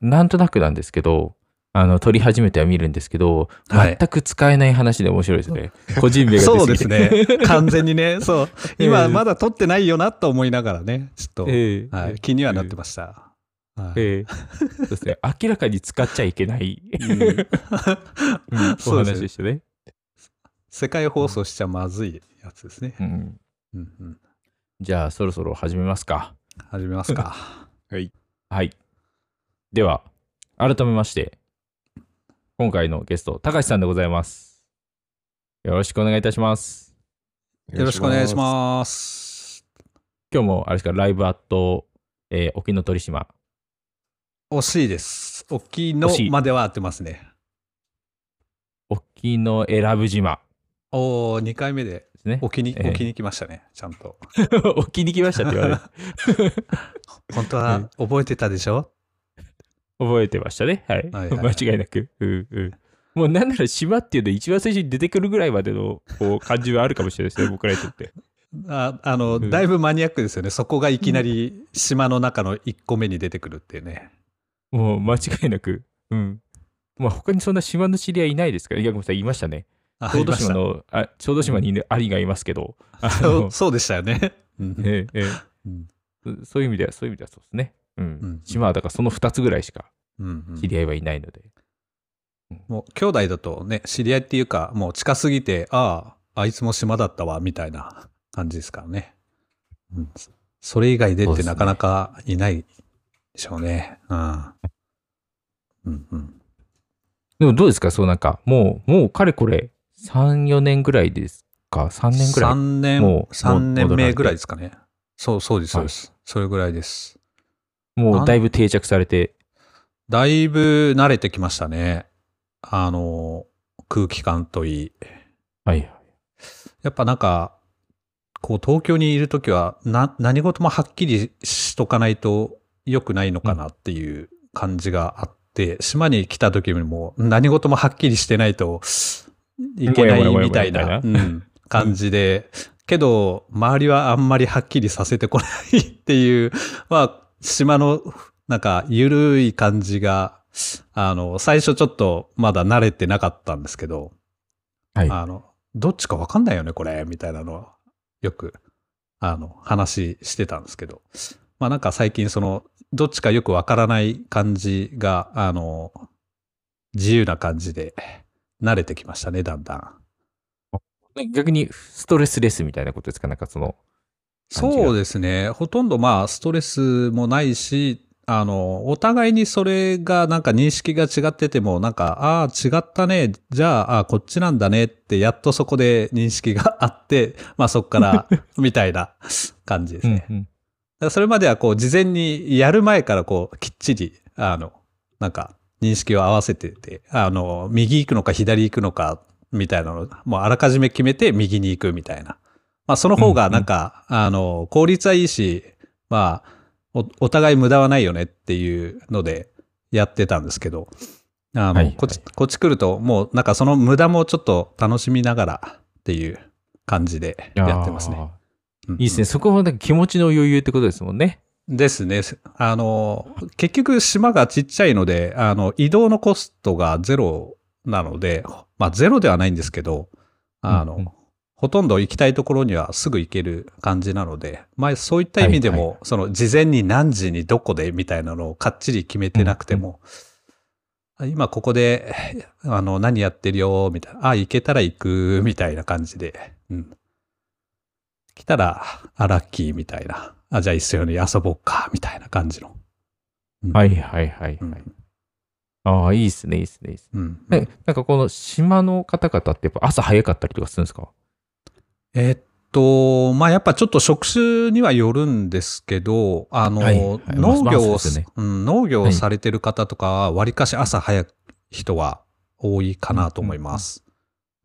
なんとなくなんですけど、あの、撮り始めては見るんですけど、はい全く使えない話で面白いですね。個人名が出そう。ですね。完全にね。そう。え今、えまだ撮ってないよなと思いながらね、ちょっと、ええはい、気にはなってました。はいええそうですね。明らかに使っちゃいけない、うんうんお話でしたね。世界放送しちゃまずいやつですね。うんうんうん、じゃあ、そろそろ始めますか。始めますか。はい。はい。では、改めまして、今回のゲスト、高橋さんでございます。よろしくお願いいたします。よろしくお願いします。今日も、あれですか、ライブアット、えー沖ノ鳥島。惜しいです。沖のまでは合ってますね。沖永良部島おー、2回目でね。沖に、ええ沖に来ましたね、ちゃんと。沖に来ましたって言われる。本当は覚えてたでしょ？覚えてましたね。はい。はいはいはい 間違いなく。うんうん。もうなんなら島っていうの一番最初に出てくるぐらいまでのこう 感じはあるかもしれないですね、僕らにとって。ああの、うんだいぶマニアックですよね。そこがいきなり島の中の1個目に出てくるっていうね。もう間違いなく。うん。まあ他にそんな島の知り合いいないですから。いや、ごめんなさい、言いましたね。あ小豆島の、あ小豆島にねアリがいますけど、あのそうそうでしたよね。うんえええうんそういう意味では、そういう意味ではそうですね。うん。うん島はだからその2つぐらいしかうんうん知り合いはいないので。もう兄弟だとね、知り合いっていうか、もう近すぎて、ああ、あいつも島だったわ、みたいな感じですからね。うん、それ以外でってなかなかいないでしょうね。うん。うんうん。でもどうですか？そうなんか、もう、もうかれこれ、3、4年ぐらいですか ?3 年ぐらい？3年、もう3年目ぐらいですかね。そう、そうです、そうです。それぐらいです。もうだいぶ定着されて。だいぶ慣れてきましたね。あの、空気感といい。はい。やっぱなんか、こう東京にいるときはな何事もはっきりしとかないと良くないのかなっていう感じがあって、島に来た時にも何事もはっきりしてないといけないみたいな感じで、けど周りはあんまりはっきりさせてこないっていう、まあ島のなんか緩い感じが、あの、最初ちょっとまだ慣れてなかったんですけど、はい。あの、どっちかわかんないよね、これ、みたいなのは、よく、あの、話してたんですけど。まあなんか最近その、どっちかよくわからない感じが、あの、自由な感じで、慣れてきましたね、だんだん。逆にストレスレスみたいなことですか？なんかその、そうですね。ほとんどまあ、ストレスもないし、あの、お互いにそれがなんか認識が違ってても、なんか、ああ、違ったね。じゃあ、ああ、こっちなんだねって、やっとそこで認識があって、まあそこから、みたいな感じですね。うんうんそれまではこう、事前にやる前からこう、きっちり、あの、なんか、認識を合わせてて、あの、右行くのか左行くのか、みたいなの、もうあらかじめ決めて右に行くみたいな。まあ、その方がなんか、あの、効率はいいし、まあ、お、お互い無駄はないよねっていうのでやってたんですけど、あの、はいはいこっち、こっち来ると、もうなんかその無駄もちょっと楽しみながらっていう感じでやってますね。うんうんいいですね。そこもなんか気持ちの余裕ってことですもんね。ですね。あの、結局島がちっちゃいので、あの、移動のコストがゼロなので、まあゼロではないんですけど、あの、うんうんほとんど行きたいところにはすぐ行ける感じなので、まあそういった意味でも、はいその事前に何時にどこでみたいなのをかっちり決めてなくても、今ここで、あの、何やってるよ、みたいな、あ、行けたら行く、みたいな感じで、うん。来たら、あ、ラッキーみたいな。あ、じゃあ一緒に遊ぼうか、みたいな感じの。うんはいはいはいはい。うん。ああ、いいですね、いいですね、いいですね。うんえなんかこの島の方々ってやっぱ朝早かったりとかするんですか？えっと、まあ、やっぱちょっと職種にはよるんですけど、あの、はい。はい。農業を、うん、農業はいをされてる方とかは、わりかし朝早い人は多いかなと思います。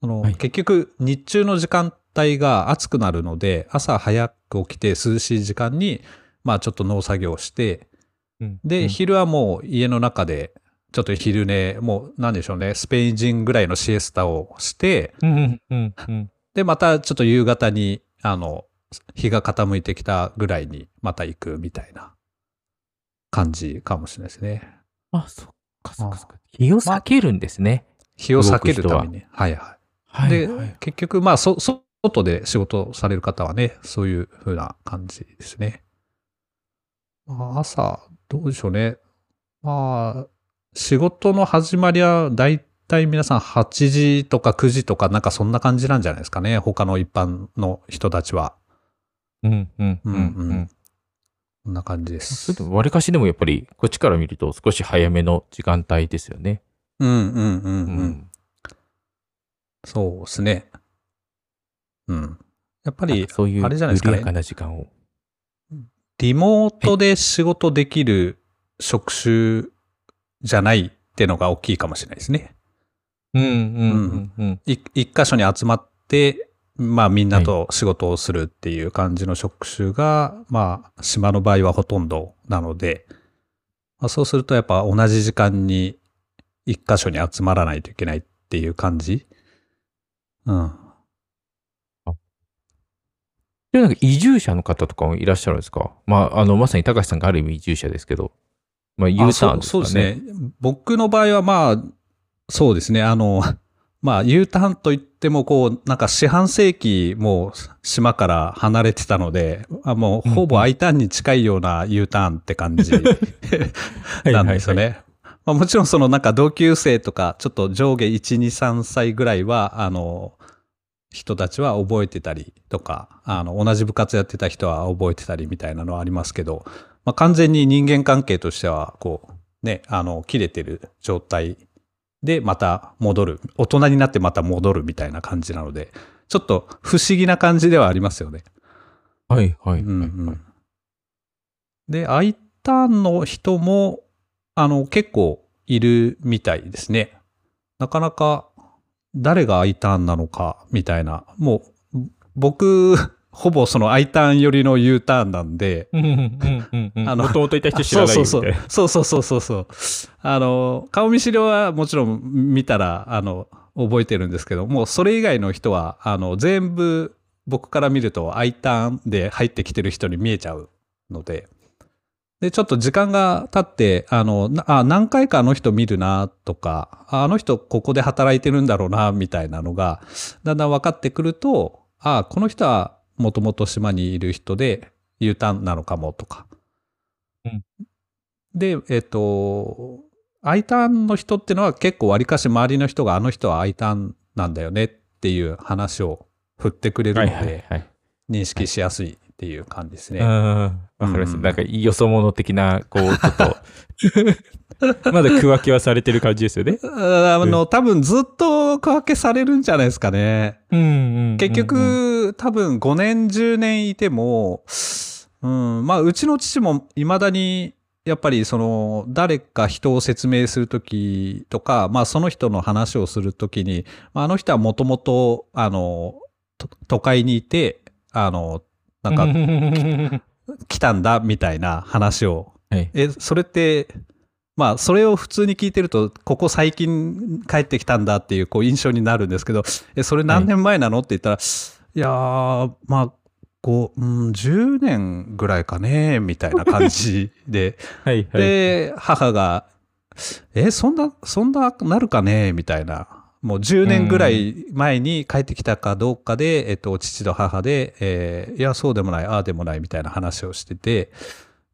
そのはい。結局、日中の時間帯が暑くなるので、朝早く起きて涼しい時間に、まあちょっと農作業をして、で、うん。昼はもう家の中で、ちょっと昼寝、もうなんでしょうね、スペイン人ぐらいのシエスタをして、うんうんうんうん。で、またちょっと夕方に、あの、日が傾いてきたぐらいにまた行くみたいな感じかもしれないですね。あ、そっかそっかそっか。日を避けるんですね。日を避けるために。はいはい。はいで、はい結局、まあ、そ、そ外で仕事される方はね、そういう風な感じですね。まあ、朝、どうでしょうね。まあ、仕事の始まりは、だいたい皆さん8時とか9時とか、なんかそんな感じなんじゃないですかね。他の一般の人たちは。うんうんうんううんん。うんこんな感じでそすれ。でも、わりかしでもやっぱり、こっちから見ると少し早めの時間帯ですよね。うんうんうんううん。。そうですね。うん。やっぱりそういうあれじゃないですかねな時間を。リモートで仕事できる職種じゃないってのが大きいかもしれないですね。一箇所に集まって、まあみんなと仕事をするっていう感じの職種が、まあ島の場合はほとんどなので、まあ、そうするとやっぱ同じ時間に一箇所に集まらないといけないっていう感じ。うん。でもなんか移住者の方とかもいらっしゃるんですか？まあ、あの、まさに高橋さんがある意味移住者ですけど、まあ、U ターンですかね。あそうそうですね。僕の場合はまあ、そうですね。あの、まあ U ターンといってもこう、なんか四半世紀もう島から離れてたので、あもうほぼ I ターンに近いような U ターンって感じ なんですよね。まあ、もちろんそのなんか同級生とか、ちょっと上下1、2、3歳ぐらいは、あの、人たちは覚えてたりとか、あの、同じ部活やってた人は覚えてたりみたいなのはありますけど、まあ、完全に人間関係としては、こう、ね、あの、切れてる状態でまた戻る。大人になってまた戻るみたいな感じなので、ちょっと不思議な感じではありますよね。はいはいはい、うんはいうんで、I ターンの人も、あの、結構いるみたいですね。なかなか、誰が I ターンなのか、みたいな。もう、僕、ほぼその I ターン寄りの U ターンなんで。あのもともといた人知らない。そうそうそうそうそうそう。あの、顔見知りはもちろん見たら、あの、覚えてるんですけども、それ以外の人は、あの、全部僕から見ると I ターンで入ってきてる人に見えちゃうので、で、ちょっと時間が経って、あの、なあ、何回かあの人見るなとか、ああの人ここで働いてるんだろうな、みたいなのが、だんだん分かってくると、あこの人はもともと島にいる人で U ターンなのかもとか。うんで、えっ、と、I ターンの人ってのは結構わりかし周りの人があの人は I ターンなんだよねっていう話を振ってくれるはので。認識しやすいっていう感じですね。うん。わかります。うんなんか、よそ者的な、こう、ちょっと、まだ区分けはされてる感じですよね。あの、多分ずっと区分けされるんじゃないですかね。うんうんうん結、局、多分5年、10年いても、うん、まあ、うちの父も未だに、やっぱりその、誰か人を説明するときとか、まあ、その人の話をするときに、まあ、あの人はもともと、あの、と都会にいて、あの、なんか、か、来たんだ、みたいな話をはい。え、それって、まあ、それを普通に聞いてると、ここ最近帰ってきたんだっていうこう印象になるんですけど、え、それ何年前なのって言ったら、いやー、まあ、こう、うん、10年ぐらいかね、みたいな感じで。で、母が、え、そんな、そんななるかねみたいな。もう10年ぐらい前に帰ってきたかどうかで、えっと、父と母で、えーいや、そうでもない、ああでもないみたいな話をしてて、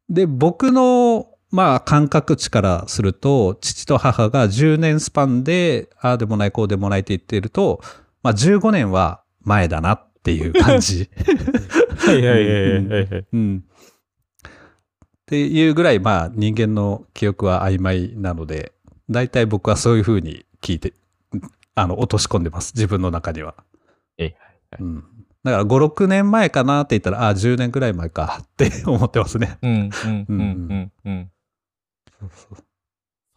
で、僕の、まあ、感覚値からすると、父と母が10年スパンで、ああでもない、こうでもないって言ってると、まあ、15年は前だなっていう感じ。はいはいはいはいはい。うん。っていうぐらい、まあ人間の記憶は曖昧なので、大体僕はそういうふうに聞いて、あの、落とし込んでます。自分の中には。えはいうん。だから5、6年前かなって言ったら、ああ、10年ぐらい前かって思ってますね。うんうんうんうんうん。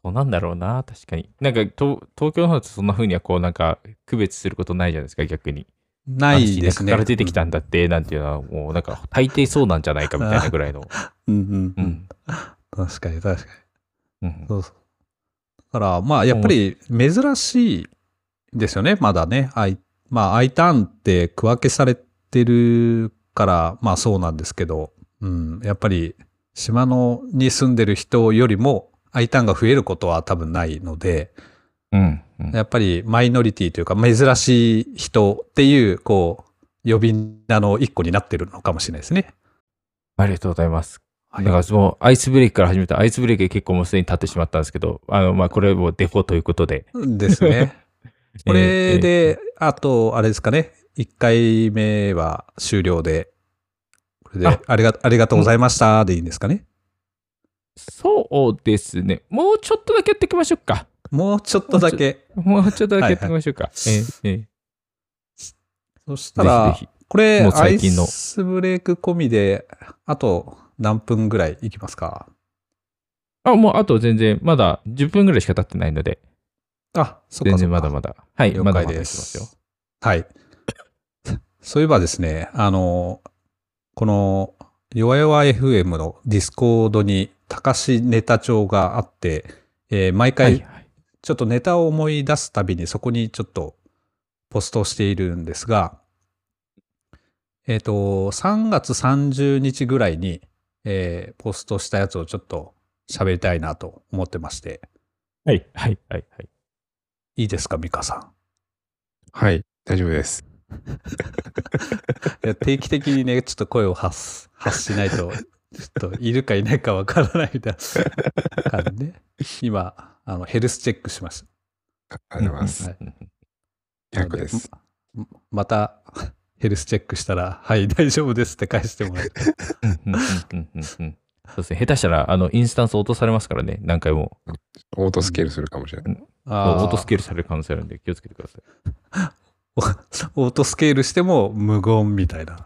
そうなんだろうな、確かに。なんか、と東京の方だとそんな風にはこう、なんか、区別することないじゃないですか、逆に。ないですね。から出てきたんだって、なんていうのは、もうなんか、大抵そうなんじゃないかみたいなぐらいの。うんうんう。うんん。確かに確かに。うんそうそう。だから、まあ、やっぱり珍しいですよね、まだね。アイまあ、アイターンって区分けされてるから、まあそうなんですけど、うん、やっぱり島のに住んでる人よりも I ターンが増えることは多分ないので、うん。うんやっぱりマイノリティというか珍しい人っていう、こう、呼び名の一個になってるのかもしれないですね。ありがとうございます。はいだからそのアイスブレイクから始めたアイスブレイク結構もうすでに経ってしまったんですけど、あの、まあ、これもデフォということで。ですね。これで、あと、あれですかね。1回目は終了で、これであありが、ありがとうございましたでいいんですかね。そうですね。もうちょっとだけやっていきましょうか。もうちょっとだけ。もうちょっとだけやっていきましょうか。えええそしたら、ぜひぜこれ、アイ最近のスブレイク込みで、あと何分ぐらいいきますか？あ、もうあと全然、まだ10分ぐらいしか経ってないので、あ、そっか全然まだまだ。はい、了まだまだいますす。よ。はい。そういえばですね、あの、この、弱々 FM のディスコードに、たかしネタ帳があって、えー毎回。ちょっとネタを思い出すたびにそこにちょっとポストしているんですが、えっ、と、3月30日ぐらいに、えーポストしたやつをちょっと喋りたいなと思ってまして、はい、はい、はい、はい。いいですか、ミカさん？はい、大丈夫です。いや定期的にね、ちょっと声を発す発しないと、ちょっといるかいないかわからないみたいな感じね。今、あのヘルスチェックしましあありがとうございます。はいうんた。100です。ままた、ヘルスチェックしたら、はい、大丈夫ですって返してもらえる。うんうんうんうんうんそうですね。下手したら、あの、インスタンス落とされますからね。何回も。オートスケールするかもしれない。あオートスケールされる可能性あるんで、気をつけてください。オオートスケールしても無言みたいな。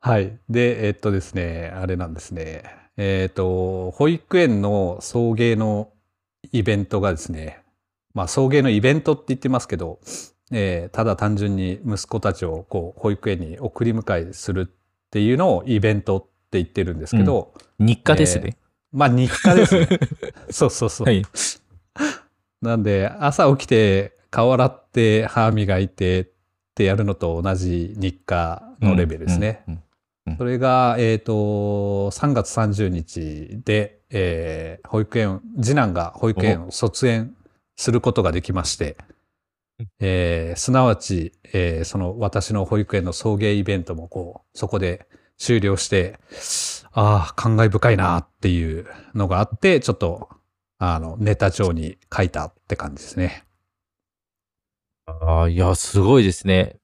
はい。で、えっとですね、あれなんですね。えっと、保育園の送迎のイベントがですね、まあ送迎のイベントって言ってますけど、えーただ単純に息子たちをこう保育園に送り迎えするっていうのをイベントって言ってるんですけど、日課ですね。まあ日課ですね。そうそうそう。はい。なんで、朝起きて、顔洗って、歯磨いてってやるのと同じ日課のレベルですね。うん。うんそれが、えっ、と、3月30日で、えー保育園、次男が保育園を卒園することができましてうん、えーすなわち、えーその私の保育園の送迎イベントもこう、そこで終了して、ああ、感慨深いなっていうのがあって、ちょっと、あの、ネタ帳に書いたって感じですね。ああ、いや、すごいですね。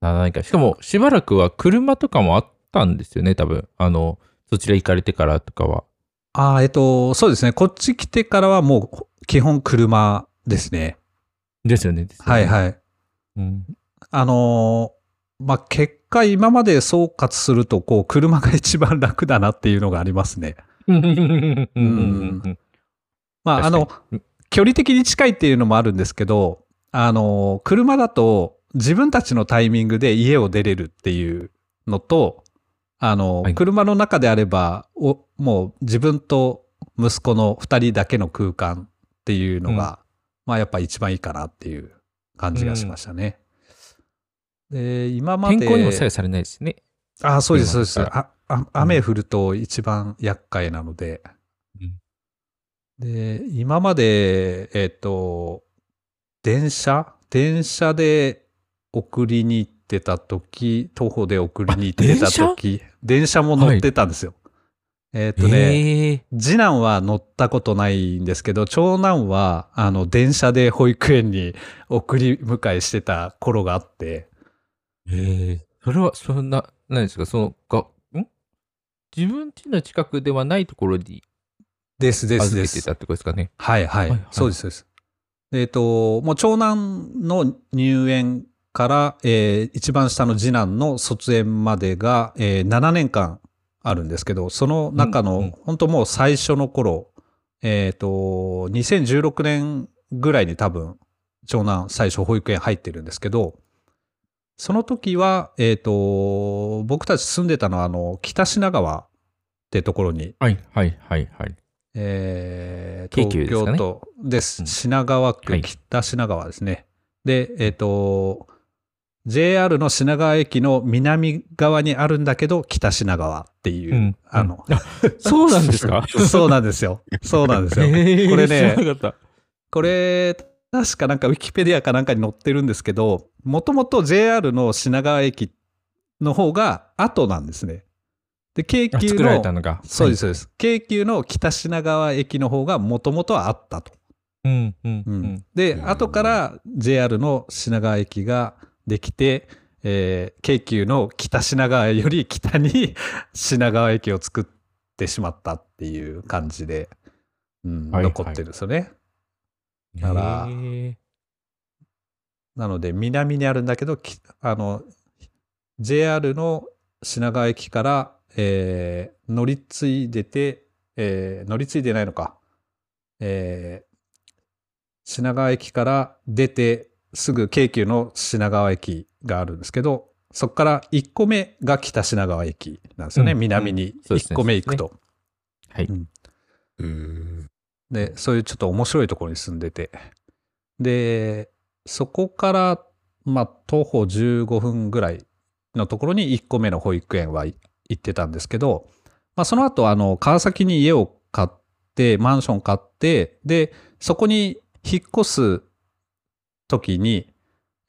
な何か、しかも、しばらくは車とかもあったんですよね、多分。あの、そちら行かれてからとかは。ああ、えっと、そうですね。こっち来てからはもう基本車ですね。ですよね。はいはい。うん。あのーまあ、結果今まで総括すると、こう、車が一番楽だなっていうのがありますね。うんまあ、あの距離的に近いっていうのもあるんですけど、あのー車だと自分たちのタイミングで家を出れるっていうのと、あのーはい車の中であれば、おもう自分と息子の二人だけの空間っていうのが、まあやっぱ一番いいかなっていう感じがしましたね。で、今まで。天候にも左右されないですね。あ、そうです、そうです。ああ雨降ると一番厄介なので。うんで、今まで、えっ、と、電車？電車で送りに行ってた時、徒歩で送りに行ってた時、電車も乗ってたんですよ。えっ、とね、ええ次男は乗ったことないんですけど、長男は、あの、電車で保育園に送り迎えしてた頃があって、ええそれは、そんな、何ですか、その、が、ん？自分家の近くではないところにですですです預けてた。ってことですかね？はいはい。はいはいそうです、そうです。えっ、と、もう長男の入園から、えー一番下の次男の卒園までが、えー7年間あるんですけど、その中の、うんうん本当もう最初の頃、えっ、と、2016年ぐらいに多分、長男最初保育園入ってるんですけど、その時は、えっ、と、僕たち住んでたのは、あの、北品川ってところにはい、はい、はい、はい。えー東京都です。うん品川区、はい北品川ですね。で、えっ、と、JR の品川駅の南側にあるんだけど、北品川っていう、うんあの、そうなんですか？そうなんですよ。そうなんですよ。へーこれね。これ、確かなんかウィキペディアかなんかに載ってるんですけど、もともと JR の品川駅の方が後なんですね。で、京急の、たのが。そうです、そうです。京急の北品川駅の方がもともとはあったと。うんうんううんん。で、うん後から JR の品川駅ができて、えー京急の北品川より北に 品川駅を作ってしまったっていう感じで、うんはい残ってるんですよね。だからなので、南にあるんだけど、きあの、JR の品川駅から、えー乗り継いでて、えー乗り継いでないのか。えー品川駅から出て、すぐ京急の品川駅があるんですけど、そこから1個目が北品川駅なんですよね。うん南にそうですね1個目行くと。はい。うん。で、そういうちょっと面白いところに住んでて。で、そこから、まあ、徒歩15分ぐらいのところに1個目の保育園は行ってたんですけど、まあ、その後、あの、川崎に家を買って、マンション買って、で、そこに引っ越す時に、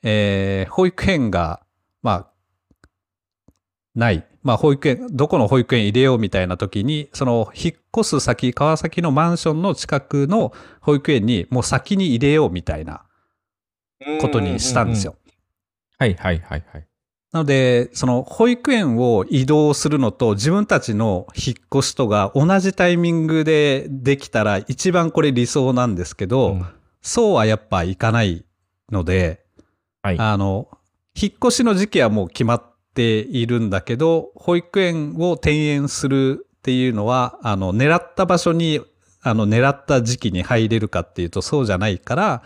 えー保育園が、まあ、ない。まあ、保育園、どこの保育園入れようみたいな時に、その、引っ越す先、川崎のマンションの近くの保育園に、もう先に入れようみたいなことにしたんですよ。はいはいはいはい。なので、その保育園を移動するのと自分たちの引っ越しとが同じタイミングでできたら一番これ理想なんですけど、うんそうはやっぱいかないので、はい。あの、引っ越しの時期はもう決まっているんだけど、保育園を転園するっていうのは、あの、狙った場所に、あの、狙った時期に入れるかっていうとそうじゃないから、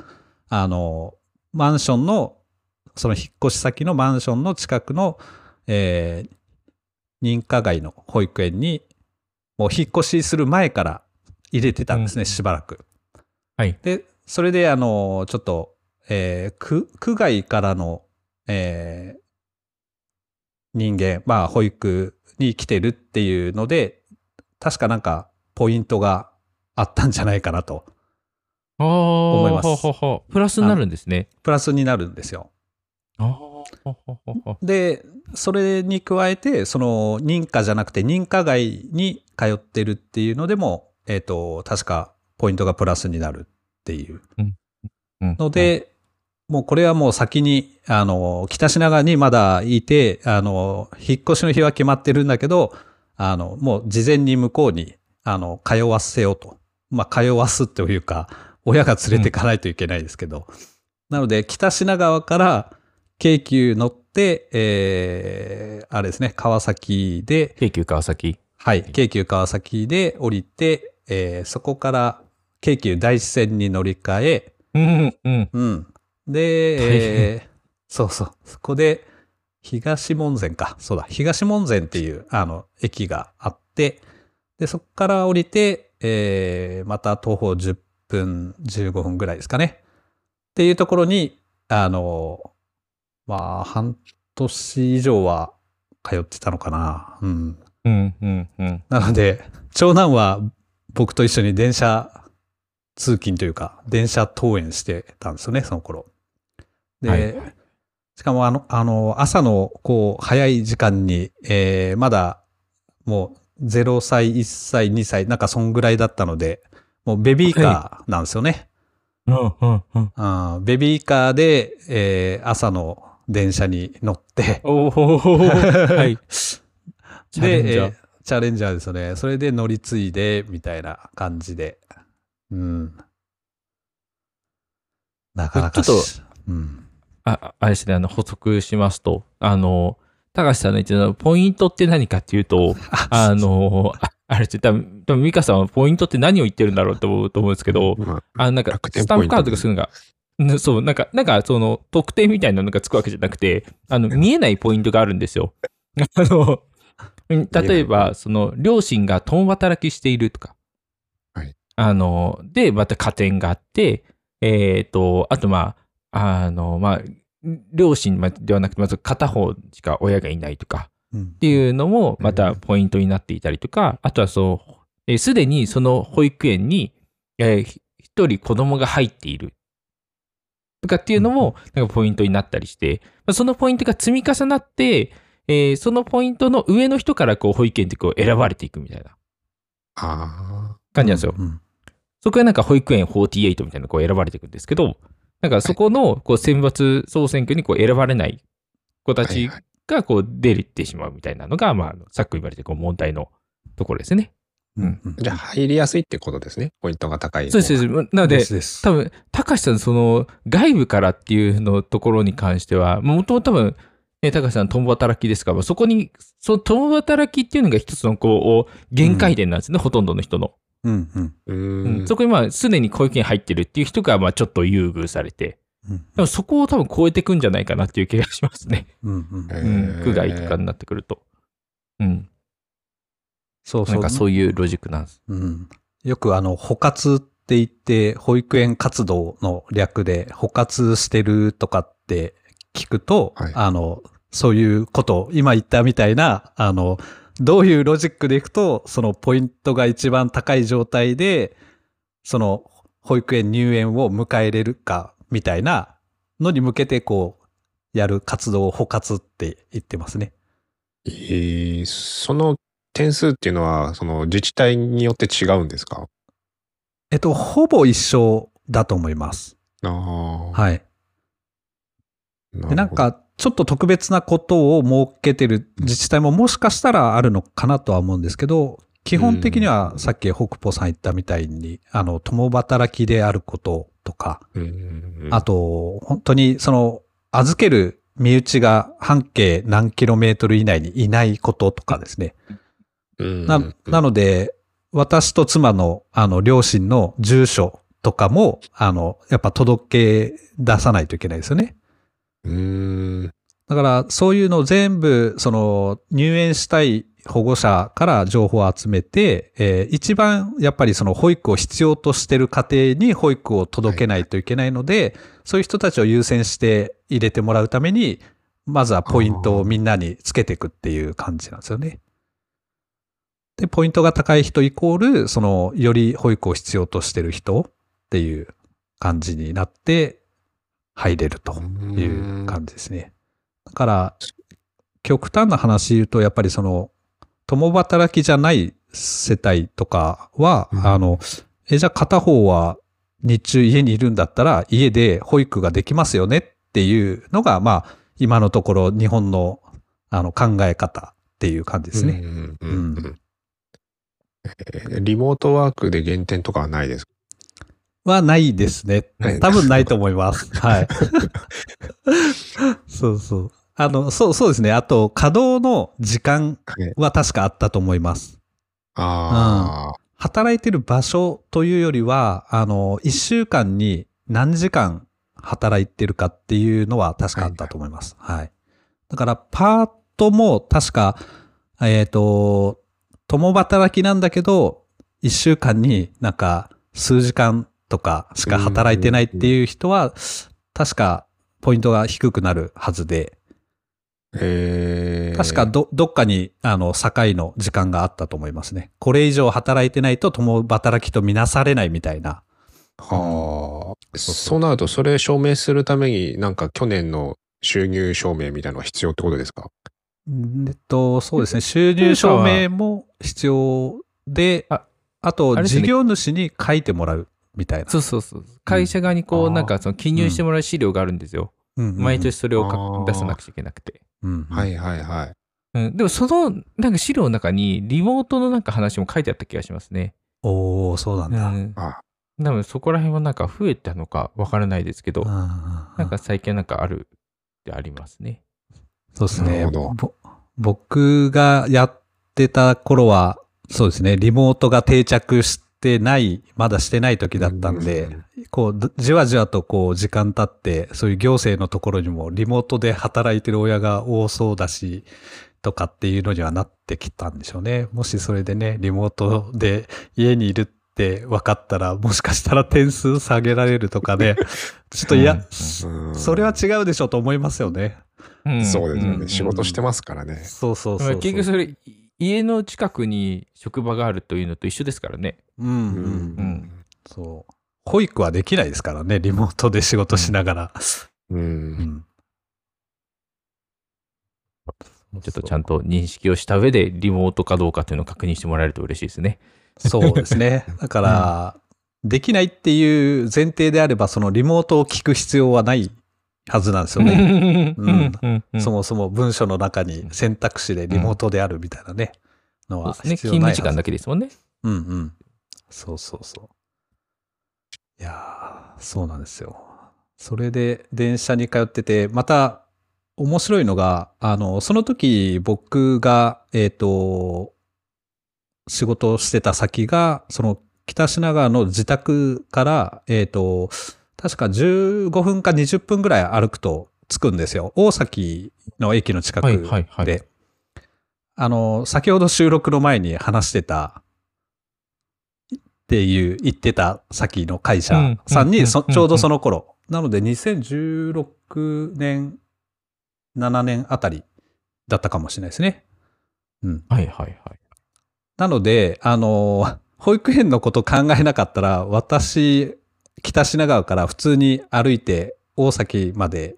あの、マンションの、その引っ越し先のマンションの近くの、えー認可外の保育園に、もう引っ越しする前から入れてたんですね、うんしばらく。はい。で、それで、あの、ちょっと、えー区、区外からの、えー人間、まあ、保育に来てるっていうので、確かなんか、ポイントがあったんじゃないかなと。思いますほほほプラスになるんですね。プラスになるんですよ。で、それに加えて、その、認可じゃなくて認可外に通ってるっていうのでも、えっ、と、確か、ポイントがプラスになるっていううんの、で、もうこれはもう先に、あの、北品川にまだいて、あの、引っ越しの日は決まってるんだけど、あの、もう事前に向こうに、あの、通わせようと。まあ、通わすというか、親が連れてかないといけないですけど。なので、北品川から京急乗って、えー、あれですね、川崎で、京急川崎？はい、京急川崎で降りて、えーそこから京急大師線に乗り換え、うん、うん。うん。大で、えーそうそう。そこで、東門前か。そうだ。東門前っていう、あの、駅があって、で、そこから降りて、えーまた徒歩10分、15分ぐらいですかね。っていうところに、あの、まあ、半年以上は通ってたのかな。うん。うん、うん、うん。なので、長男は僕と一緒に電車通勤というか、電車登園してたんですよね、その頃。で、はいしかもあの、あの、朝の、こう、早い時間に、えーまだ、もう、0歳、1歳、2歳、なんかそんぐらいだったので、もうベビーカーなんですよね。うん、うん、うん。あーベビーカーで、えー朝の電車に乗って、おお、はい。チャレンジャーで、えーチャレンジャーですよね。それで乗り継いで、みたいな感じで。うん。なかなかしちょっうん。あ、あれですね、あの、補足しますと、あの、高橋さんの言ってたポイントって何かっていうと、あの、ああれって多分、多分ミカさんはポイントって何を言ってるんだろうと思うと思うんですけど、まあなんかスタンプカードとかするのが、ねそう、なんか、なんか、その、特典みたいなのがつくわけじゃなくて、あの、見えないポイントがあるんですよ。あの、うん例えば、その、両親が共働きしているとか、はい。あの、で、また加点があって、えっ、と、あと、まあ、あの、まあ、両親ではなくて、まず片方しか親がいないとかうん。っていうのもまたポイントになっていたりとか、あとはそう、えーすでにその保育園に、えーひ一人子供が入っているとかっていうのもなんかポイントになったりして、まあそのポイントが積み重なって、えーそのポイントの上の人からこう保育園ってこう選ばれていくみたいなあ感じなんですよ。うんそこはなんか保育園48みたいなこう選ばれていくんですけど、なんかそこのこう選抜総選挙にこう選ばれない子たちはいがこう出てしまうみたいなのが、まあさっき言われてこう問題のところですね。うんうんじゃあ入りやすいってことですね。ポイントが高い。そうです。そうですなので多分、高橋さん、その、外部からっていうのところに関しては、もともと多分、ね、高橋さん、共働きですから、そこに、その共働きっていうのが一つの、こう、限界点なんですね、ほとんどの人の。うんうんううんん。そこにまあ、すでに保育園入ってるっていう人が、まあ、ちょっと優遇されて、うんでもそこを多分超えていくんじゃないかなっていう気がしますね。うんうんへうん、区外とかになってくると。うん。そうそうなんかそういうロジックなんです。うん、よくあの、補活って言って、保育園活動の略で、補活してるとかって聞くと、はいあの、そういうこと、今言ったみたいな、あの、どういうロジックでいくと、そのポイントが一番高い状態で、その保育園入園を迎えれるか、みたいなのに向けて、こう、やる活動を補活って言ってますね。えーその点数っていうのは、その自治体によって違うんですか？えっと、ほぼ一緒だと思います。ああ。はい。なでなん、か、ちょっと特別なことを設けてる自治体ももしかしたらあるのかなとは思うんですけど、基本的にはさっき北ポさん言ったみたいに、あの、共働きであることとか、あと、本当にその、預ける身内が半径何キロメートル以内にいないこととかですね。うんな、なので、私と妻の、あの、両親の住所とかも、あの、やっぱ届け出さないといけないですよね。だから、そういうのを全部、その、入園したい保護者から情報を集めて、えー一番、やっぱりその保育を必要としてる家庭に保育を届けないといけないので、そういう人たちを優先して入れてもらうために、まずはポイントをみんなにつけていくっていう感じなんですよね。で、ポイントが高い人イコール、その、より保育を必要としてる人っていう感じになって、入れると。いう感じですね。だから、極端な話言うと、やっぱりその、共働きじゃない世帯とかは、うんあの、え、じゃあ片方は日中家にいるんだったら、家で保育ができますよねっていうのが、まあ、今のところ日本のあの考え方っていう感じですね。リモートワークで減点とかはないですか？はないですねはい。多分ないと思います。はい。そうそう。あの、そう、そうですね。あと、稼働の時間はいは確かあったと思います。あ働いてる場所というよりは、あの、一週間に何時間働いてるかっていうのは確かあったと思います。はい。だから、パートも確か、えっ、と、共働きなんだけど、一週間になんか数時間とかしか働いてないっていう人は、確かポイントが低くなるはずで、あ。えー、確かど、どっかに、あの、境の時間があったと思いますね。これ以上働いてないと共働きとみなされないみたいな。はあ。そうなると、それ証明するために、なんか去年の収入証明みたいなのが必要ってことですか？えっと、そうですね。収入証明も？必要で、ああと、事業主に書いてもらうみたいな。そうそうそう。会社側にこう、あーなんかその記入してもらう資料があるんですよ。うんうんうん毎年それを出さなくちゃいけなくて。うんうんはいはいはい。うん、でもそのなんか資料の中にリモートのなんか話も書いてあった気がしますね。おー、そうなんだ。うん。あ多分そこら辺はなんか増えたのかわからないですけど、ななんか最近なんかあるってありますね。そうですね僕がやってた頃は、そうですね、リモートが定着してない、まだしてない時だったんで、うんこう、どじわじわとこう、時間経って、そういう行政のところにもリモートで働いてる親が多そうだし、とかっていうのにはなってきたんでしょうね。もしそれでね、リモートで家にいるっって分かったら、もしかしたら点数下げられるとかね、ちょっといや、うんそれは違うでしょと思いますよね。うんそうですよね。ん仕事してますからね。そうそうそうそう。結局それ、家の近くに職場があるというのと一緒ですからね。うんうん。うんそう。保育はできないですからね、リモートで仕事しながら。う。うんん。ちょっとちゃんと認識をした上で、リモートかどうかっていうのを確認してもらえると嬉しいですね。そうですね。だから、できないっていう前提であれば、そのリモートを聞く必要はないはずなんですよね。うんそもそも文章の中に選択肢でリモートであるみたいなね、のは。必要ないはず勤務時間だけですもんね。うんうん。そうそうそう。いやー、そうなんですよ。それで電車に通ってて、また面白いのが、あの、その時僕が、えっ、と、仕事をしてた先が、その北品川の自宅から、えっ、と、確か15分か20分ぐらい歩くと着くんですよ。大崎の駅の近くで。はいはいはいあの、先ほど収録の前に話してたっていう言ってた先の会社さんにそうんちょうどその頃。なので2016年、7年あたりだったかもしれないですね。うん。はいはいはい。なので、あの、保育園のこと考えなかったら、私、北品川から普通に歩いて大崎まで、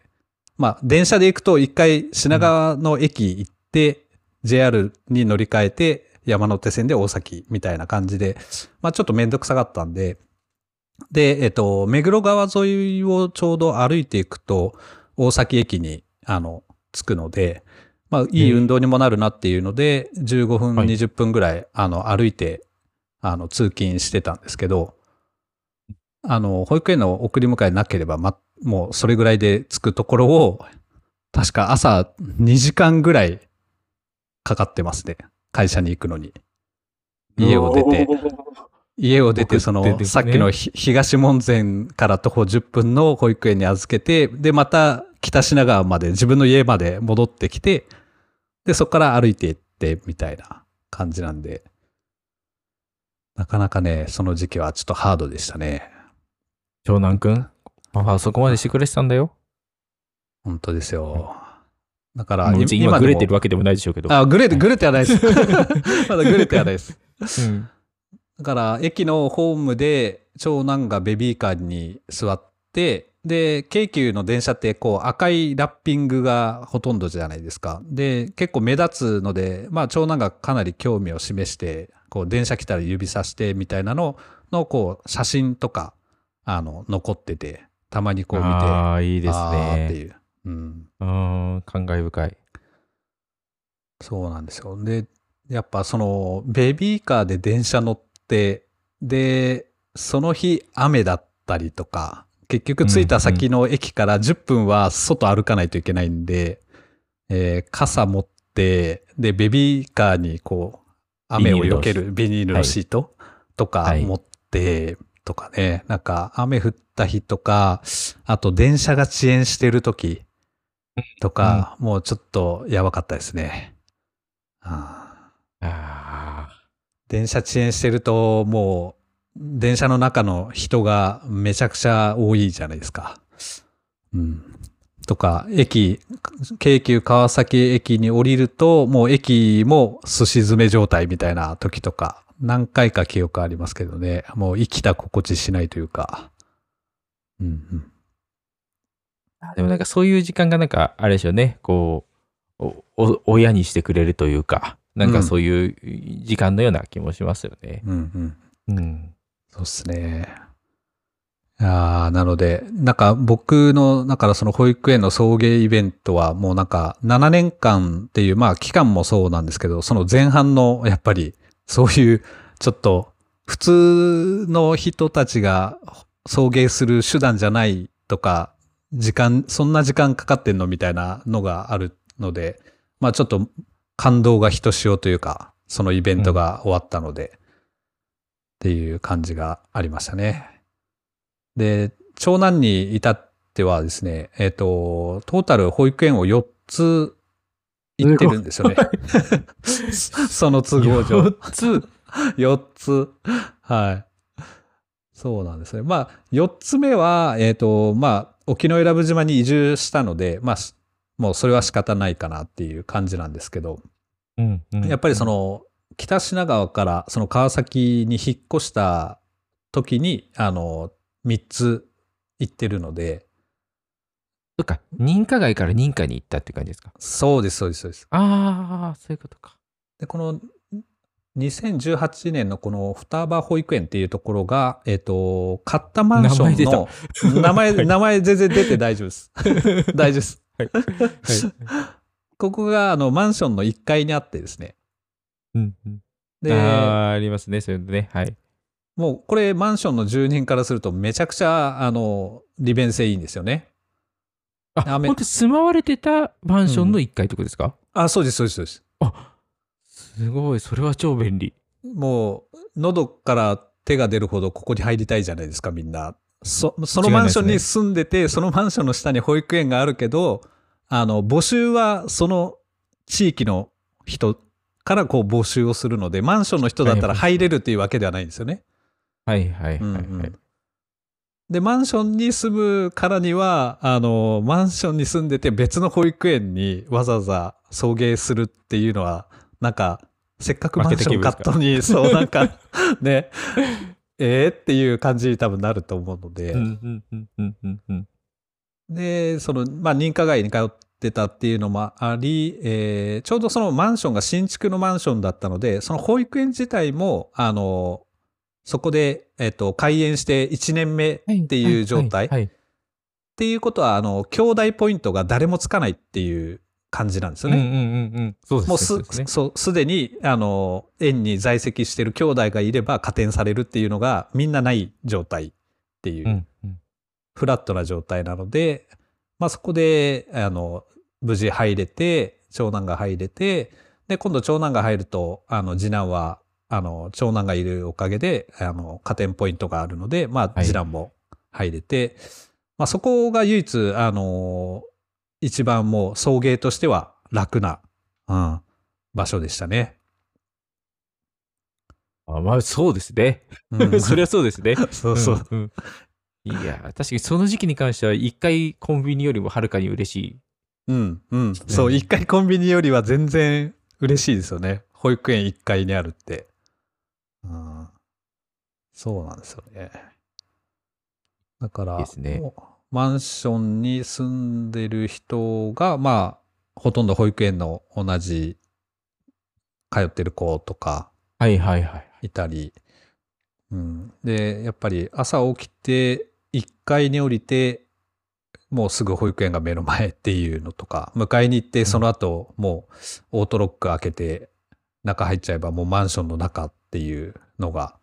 まあ、電車で行くと一回品川の駅行って、JR に乗り換えて山手線で大崎みたいな感じで、まあちょっとめんどくさかったんで、で、えっと、目黒川沿いをちょうど歩いていくと、大崎駅に、あの、着くので、まあいい運動にもなるなっていうので、15分、はい。20分ぐらい、あの、歩いて、あの、通勤してたんですけど、あの、保育園の送り迎えなければ、ま、もうそれぐらいで着くところを、確か朝2時間ぐらいかかってますね。会社に行くのに。家を出て、家を出て、その、ねさっきのひ東門前から徒歩10分の保育園に預けて、で、また北品川まで、自分の家まで戻ってきて、で、そこから歩いて行って、みたいな感じなんで、なかなかね、その時期はちょっとハードでしたね。長男くん、あそこまでしてくれてたんだよ。本当ですよ。だから、今グレてるわわけでもないでしょうけど。あ、グレて、グレてはないです。まだグレてはないです。うんだから、駅のホームで、長男がベビーカーに座って、で、京急の電車って、こう、赤いラッピングがほとんどじゃないですか。で、結構目立つので、まあ、長男がかなり興味を示して、こう、電車来たら指さして、みたいなのの、こう、写真とか、あの、残ってて、たまにこう見て、ああ、いいですあーってね。いう。うん。うーん、感慨深い。そうなんですよ。で、やっぱその、ベビーカーで電車乗って、で、その日雨だったりとか、結局着いた先の駅から10分は外歩かないといけないんで、えー傘持って、で、ベビーカーにこう、雨を避けるビニールのシートとかはい持って、とかね、なんか雨降った日とか、あと電車が遅延してる時とか、もうちょっとやばかったですね。あああ電車遅延してると、もう、電車の中の人がめちゃくちゃ多いじゃないですか。うん。とか、駅、京急川崎駅に降りると、もう駅も寿司詰め状態みたいな時とか、何回か記憶ありますけどね。もう生きた心地しないというか。うんうん。あ。でもなんかそういう時間がなんか、あれでしょうね。こう、親にしてくれるというか、なんかそういう時間のような気もしますよね。うんうん。うん。そうっすね。ああ、なので、なんか僕の、だからその保育園の送迎イベントはもうなんか7年間っていう、まあ期間もそうなんですけど、その前半のやっぱりそういうちょっと普通の人たちが送迎する手段じゃないとか、時間、そんな時間かかってんのみたいなのがあるので、まあちょっと感動がひとしおというか、そのイベントが終わったので、っていう感じがありましたね。で、長男に至ってはですね、えっ、と、トータル保育園を4つ行ってるんですよね。その都合上。4つ。4つ。はい。そうなんですね。まあ、4つ目は、えっ、と、まあ、沖永良部島に移住したので、まあ、しもうそれは仕方ないかなっていう感じなんですけど、うんうんやっぱりその、北品川からその川崎に引っ越した時に、あの、3つ行ってるので、そっか、認可外から認可に行ったって感じですか？そうです、そうです、そうです。ああ、そういうことか。で、この2018年のこの双葉保育園っていうところが、えっ、と、買ったマンションの、名前、名前全然出て大丈夫です。大丈夫です。はい。ここが、あの、マンションの1階にあってですね。うんうん、で、あーありますね、そういうのね。はい。もうこれマンションの住人からするとめちゃくちゃ、あの、利便性いいんですよね。あ、本当に住まわれてたマンションの1階ってことですか、あ、そうです、そうです、そうです。すごい、それは超便利。もう、喉から手が出るほどここに入りたいじゃないですか、みんな。そそのマンションに住んでて、そのマンションの下に保育園があるけど、あの、募集はその地域の人からこう募集をするので、マンションの人だったら入れるっていうわけではないんですよね。はいはいはいはい。うんうんで、マンションに住むからには、あの、マンションに住んでて別の保育園にわざわざ送迎するっていうのは、なんか、せっかくマンション買ったのに、そう、なんか、ね、えー？っていう感じに多分なると思うので。で、その、まあ、認可外に通ってたっていうのもあり、えーちょうどそのマンションが新築のマンションだったので、その保育園自体も、あの、そこで、えっ、と、開園して1年目っていう状態。はい。っていうことは、あの、兄弟ポイントが誰もつかないっていう感じなんですよね。うんうんうんうん。そうですね。もうすでに、あの、園に在籍してる兄弟がいれば加点されるっていうのがみんなない状態っていう、うんうんフラットな状態なので、まあそこで、あの、無事入れて、長男が入れて、で、今度長男が入ると、あの、次男は、あの、長男がいるおかげで、あの、加点ポイントがあるので、まあ、はい次男も入れて、まあそこが唯一、あの、一番もう送迎としては楽な、うん、場所でしたね。あまあ、そうですね。うん それはそうですね。そうそう。んうんいや、確かにその時期に関しては、一回コンビニよりもはるかに嬉しい。うん、うん。そう、一回コンビニよりは全然嬉しいですよね。保育園一階にあるって。うん、そうなんですよね。だから、ねマンションに住んでる人が、まあ、ほとんど保育園の同じ通ってる子とかはいはいはい。いたり、うん、で、やっぱり朝起きて1階に降りて、もうすぐ保育園が目の前っていうのとか、迎えに行ってその後、もうオートロック開けて中入っちゃえばもうマンションの中っていうのが、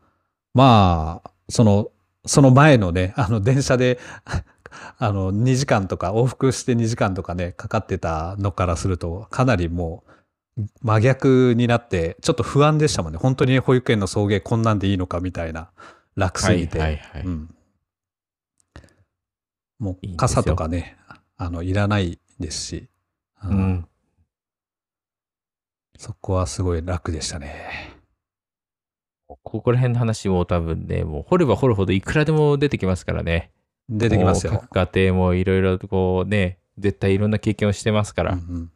まあ、その、その前のね、あの電車で、あの2時間とか往復して2時間とかね、かかってたのからすると、かなりもう真逆になって、ちょっと不安でしたもんね。本当に保育園の送迎こんなんでいいのかみたいな、楽すぎて。はいはいはいうん、もう傘とかね、あの、いらないですし、ううんん。そこはすごい楽でしたね。ここら辺の話も多分ね、もう掘れば掘るほどいくらでも出てきますからね。出てきますよ。各家庭もいろいろとこうね、絶対いろんな経験をしてますから。うんうん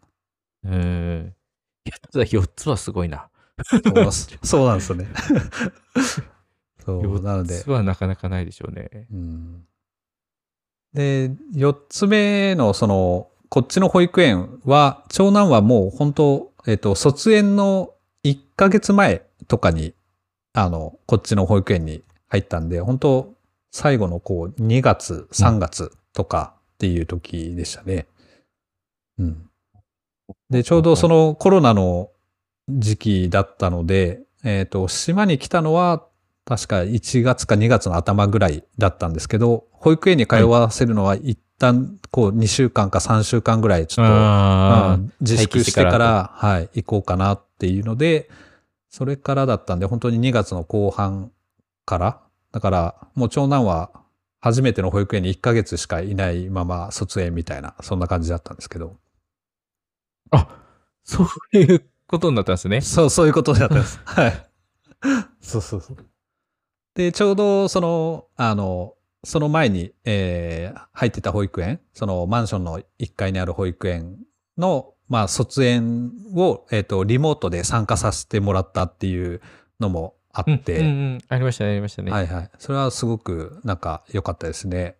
うん。いや、ただ4つはすごいな。そうなんですよね。そう、なの4でつ。はなかなかないでしょうね。うんで、4つ目の、その、こっちの保育園は、長男はもう本当、えっと、卒園の1ヶ月前とかに、あの、こっちの保育園に入ったんで、本当最後のこう、2月、3月とかっていう時でしたね。うん。で、ちょうどそのコロナの時期だったので、えっ、と、島に来たのは、確か1月か2月の頭ぐらいだったんですけど、保育園に通わせるのは一旦、こう、2週間か3週間ぐらい、ちょっと、あうん自粛してから、はい、行こうかなっていうので、それからだったんで、本当に2月の後半から、だから、もう長男は初めての保育園に1ヶ月しかいないまま卒園みたいな、そんな感じだったんですけど。あ、そういうことになったんですね。そう、そういうことだったんです。はい。そうそうそう。で、ちょうどその、あの、その前に、えー入ってた保育園、そのマンションの1階にある保育園の、まあ、卒園を、えっ、と、リモートで参加させてもらったっていうのもあって、うんうんうんありましたね、ありましたね。はいはい。それはすごく、なんか、良かったですね。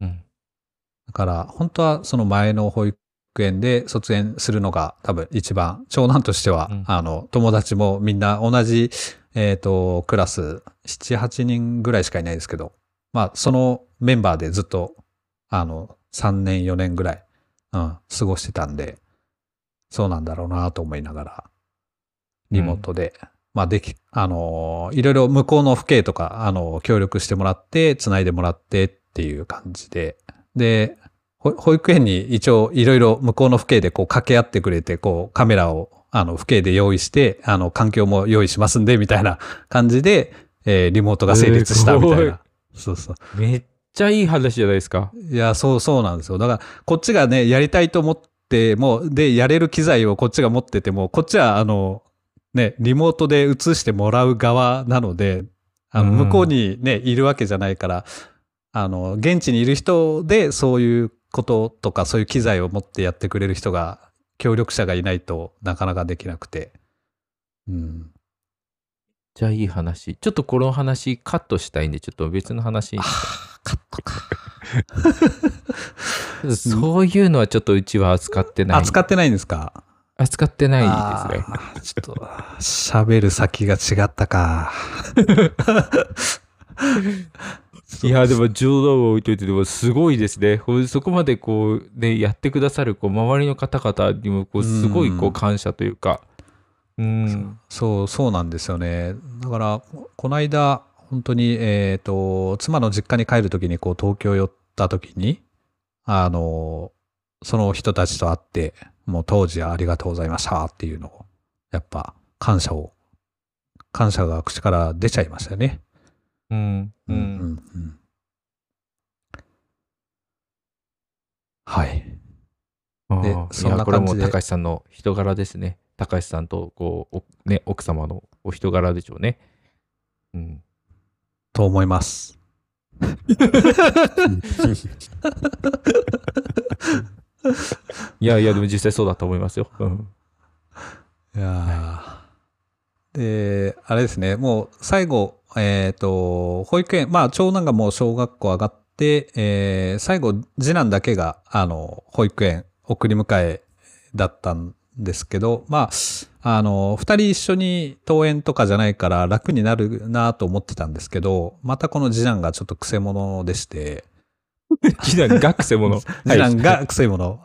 うんだから、本当はその前の保育園で卒園するのが多分一番、長男としては、うんあの、友達もみんな同じ、えっ、と、クラス、7、8人ぐらいしかいないですけど、まあ、そのメンバーでずっと、あの、3年、4年ぐらい、うん、過ごしてたんで、そうなんだろうなと思いながら、リモートで、まあ、でき、あの、いろいろ向こうの府警とか、あの、協力してもらって、つないでもらってっていう感じで、で、ほ保育園に一応いろいろ向こうの府警でこう掛け合ってくれて、こうカメラをあの府警で用意して、あの環境も用意しますんで、みたいな 感じで、えーリモートが成立したみたいな。そうそう。めっちゃいい話じゃないですか。いや、そうそうなんですよ。だから、こっちがね、やりたいと思っても、で、やれる機材をこっちが持ってても、こっちは、あの、ね、リモートで映してもらう側なので、あの、うん向こうにね、いるわけじゃないから、あの、現地にいる人で、そういうこととか、そういう機材を持ってやってくれる人が、協力者がいないとなかなかできなくて。うん。じゃあいい話。ちょっとこの話カットしたいんで、ちょっと別の話に。カットか。そういうのはちょっとうちは扱ってない。扱ってないんですか？扱ってないですね。ちょっと、喋る先が違ったか。いや、でも冗談を置いといて、でもすごいですね。そこまでこう、ね、やってくださる、こう、周りの方々にも、こう、すごい、こう感謝というか。うん。そう、そうなんですよね。だから、ここの間、本当に、えっ、と、妻の実家に帰るときに、こう、東京寄ったときに、あの、その人たちと会って、もう当時はありがとうございましたっていうのを、やっぱ、感謝を、感謝が口から出ちゃいましたよね。うん。う。うんうんはい。あでそんなこれも感じで高橋さんの人柄ですね。高橋さんと、こう、おね、奥様のお人柄でしょうね。うん。と思います。いやいや、でも実際そうだと思いますよ。うん。いやーで、あれですね、もう最後、えっ、と、保育園、まあ、長男がもう小学校上がって、えー最後、次男だけが、あの、保育園送り迎えだったんですけど、まあ、あの、二人一緒に登園とかじゃないから楽になるなと思ってたんですけど、またこの次男がちょっと癖者でして、次男がくせ者。次男が癖者。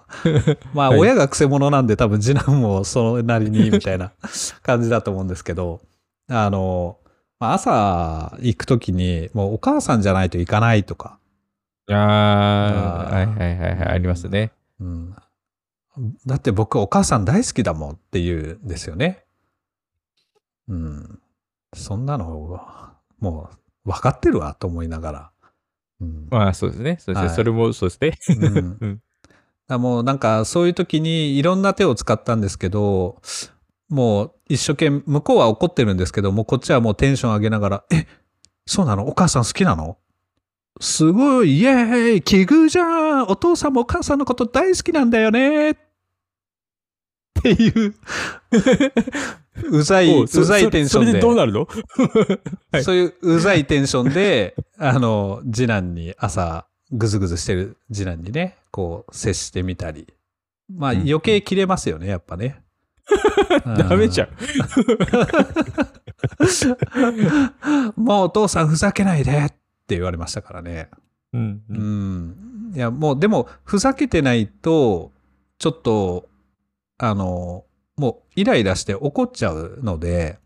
まあ、はい親が癖者なんで多分次男もそれなりにみたいな感じだと思うんですけど、あの、まあ朝行くときに、もうお母さんじゃないと行かないとか、ああ、はいはいはいはい、ありますね。うん、だって僕お母さん大好きだもんって言うんですよね。うん。そんなの、もう分かってるわと思いながら。うんまあそうですね。そ。はいそれもそうですね。うん もうなんかそういう時にいろんな手を使ったんですけど、もう一生懸命、向こうは怒ってるんですけど、もうこっちはもうテンション上げながら、え、そうなの？お母さん好きなの？すごい、イエーイ奇遇じゃんお父さんもお母さんのこと大好きなんだよねっていう、うざい、おうざいテンションで。それでどうなるの？はいそういううざいテンションで、あの、次男に朝、ぐずぐずしてる次男にね、こう、接してみたり。まあ、うん余計切れますよね、やっぱね。ダメじゃん。ん。もうお父さんふざけないでって言われましたからね。うんううんん。いや、もう、でも、ふざけてないと、ちょっと、あの、もう、イライラして怒っちゃうので、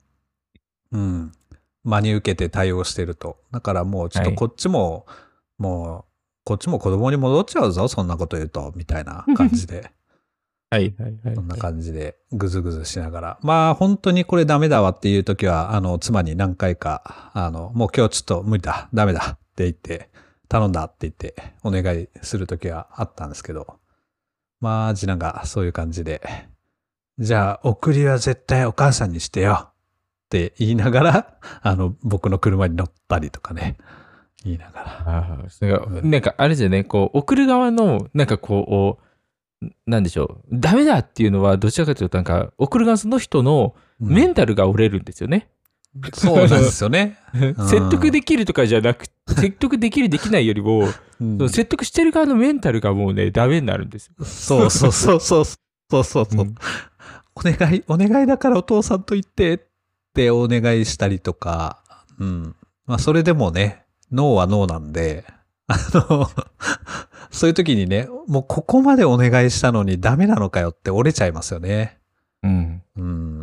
うん。真に受けて対応してると。だからもう、ちょっとはいこっちも、もう、こっちも子供に戻っちゃうぞ、そんなこと言うと、みたいな 感じで。はいはいはい。そんな感じで、ぐずぐずしながら。まあ、本当にこれダメだわっていう時は、あの、妻に何回か、あの、もう今日ちょっと無理だ、ダメだって言って、頼んだって言って、お願いする時はあったんですけど、まあ、次男がそういう感じで、じゃあ、送りは絶対お母さんにしてよっって言いながら、あの、僕の車に乗ったりとかね、言いながら。ああ、それが、うんなんかあれじゃね、こう、送る側の、なんかこう、なんでしょう、ダメだっていうのは、どちらかというと、なんか、送る側の人のメンタルが折れるんですよね。そうなんですよね。説得できるとかじゃなく、説得できるできないよりも、うん説得してる側のメンタルがもうね、ダメになるんですよ。そうそうそうそうそうそうそう、うんお願い、お願いだからお父さんと言ってってお願いしたりとか、うん。まあそれでもね、ノーはノーなんで、あの、そういう時にね、もうここまでお願いしたのにダメなのかよって折れちゃいますよね。うん。うん。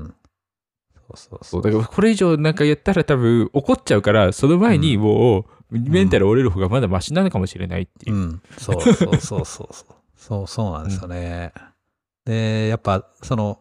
そうそう。だからこれ以上なんかやったら多分怒っちゃうから、その前にもう、メンタル折れる方がまだマシなのかもしれないっていうう。ん。そうそうそうそうそう。そうそうなんですよね。で、やっぱ、その、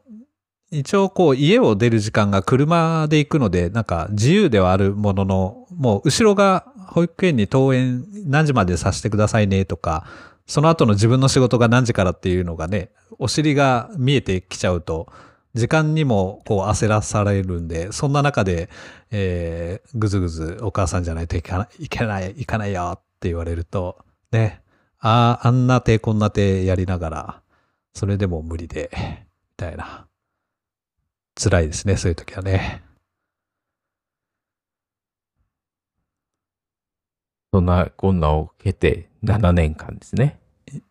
一応こう家を出る時間が車で行くので、なんか自由ではあるものの、もう後ろが保育園に登園何時までさせてくださいねとか、その後の自分の仕事が何時からっていうのがね、お尻が見えてきちゃうと、時間にもこう焦らされるんで、そんな中で、えー、ぐずぐずお母さんじゃないといかない、いけない、いかないよって言われると、ね、ああ、あんな手こんな手やりながら、それでも無理で、みたいな。辛いですね、そういう時はね。そんなこんなを経て7年間ですね。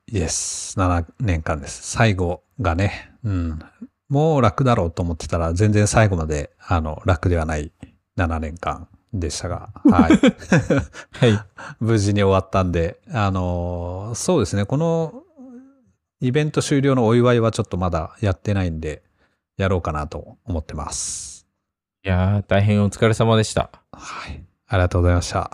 イエス、7年間です。最後がね、うん。もう楽だろうと思ってたら、全然最後まで、あの、楽ではない7年間でしたが、はい。はい。無事に終わったんで、あのーそうですね、このイベント終了のお祝いはちょっとまだやってないんで、やろうかなと思ってます。いやー、大変お疲れ様でした。はい。ありがとうございました。